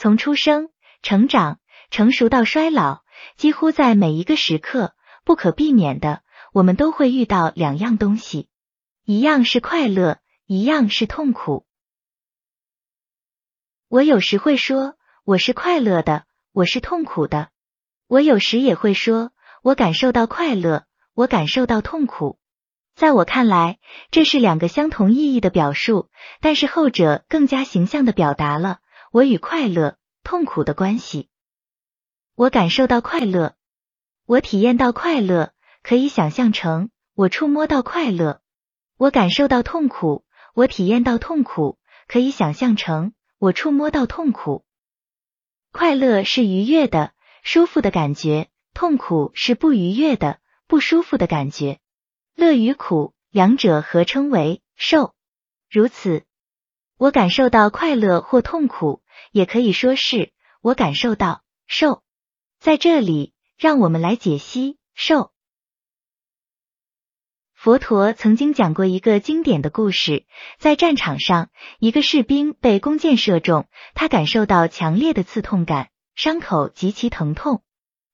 从出生、成长、成熟到衰老，几乎在每一个时刻，不可避免的，我们都会遇到两样东西，一样是快乐，一样是痛苦。我有时会说我是快乐的，我是痛苦的；我有时也会说我感受到快乐，我感受到痛苦。在我看来，这是两个相同意义的表述，但是后者更加形象的表达了我与快乐、痛苦的关系。我感受到快乐，我体验到快乐，可以想象成我触摸到快乐；我感受到痛苦，我体验到痛苦，可以想象成我触摸到痛苦。快乐是愉悦的、舒服的感觉，痛苦是不愉悦的、不舒服的感觉。乐与苦，两者合称为受。如此，我感受到快乐或痛苦，也可以说是我感受到受。在这里，让我们来解析受。佛陀曾经讲过一个经典的故事，在战场上，一个士兵被弓箭射中，他感受到强烈的刺痛感，伤口极其疼痛。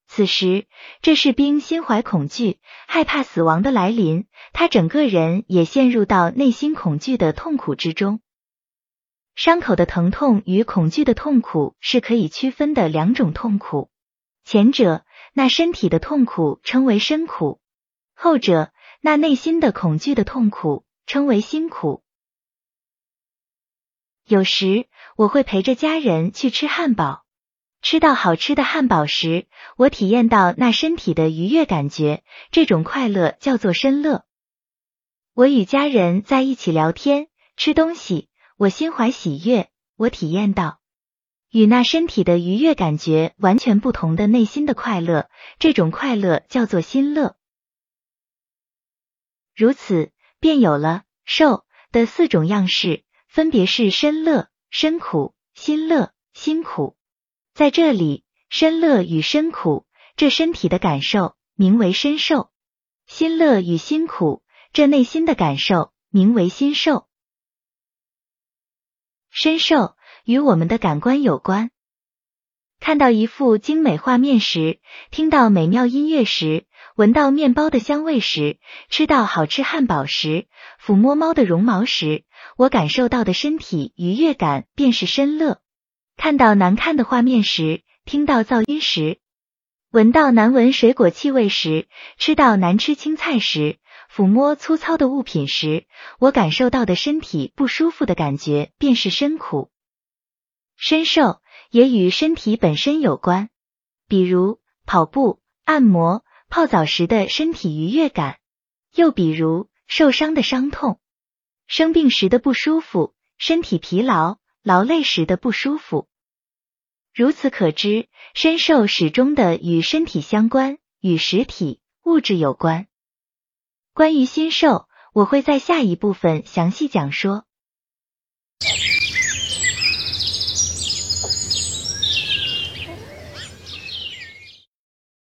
此时，这士兵心怀恐惧，害怕死亡的来临，他整个人也陷入到内心恐惧的痛苦之中。伤口的疼痛与恐惧的痛苦是可以区分的两种痛苦，前者那身体的痛苦称为身苦，后者那内心的恐惧的痛苦称为心苦。有时我会陪着家人去吃汉堡。吃到好吃的汉堡时，我体验到那身体的愉悦感觉，这种快乐叫做身乐。我与家人在一起聊天、吃东西，我心怀喜悦，我体验到与那身体的愉悦感觉完全不同的内心的快乐，这种快乐叫做心乐。如此，便有了受的四种样式，分别是身乐、身苦、心乐、心苦。在这里，身乐与身苦，这身体的感受名为身受；心乐与心苦，这内心的感受名为心受。深受与我们的感官有关。看到一幅精美画面时，听到美妙音乐时，闻到面包的香味时，吃到好吃汉堡时，抚摸猫的绒毛时，我感受到的身体愉悦感便是身乐。看到难看的画面时，听到噪音时，闻到难闻水果气味时，吃到难吃青菜时，抚摸粗糙的物品时，我感受到的身体不舒服的感觉，便是身苦。身受也与身体本身有关，比如跑步、按摩、泡澡时的身体愉悦感，又比如受伤的伤痛、生病时的不舒服、身体疲劳。劳累时的不舒服，如此可知，身受始终的与身体相关，与实体物质有关。关于新兽，我会在下一部分详细讲说。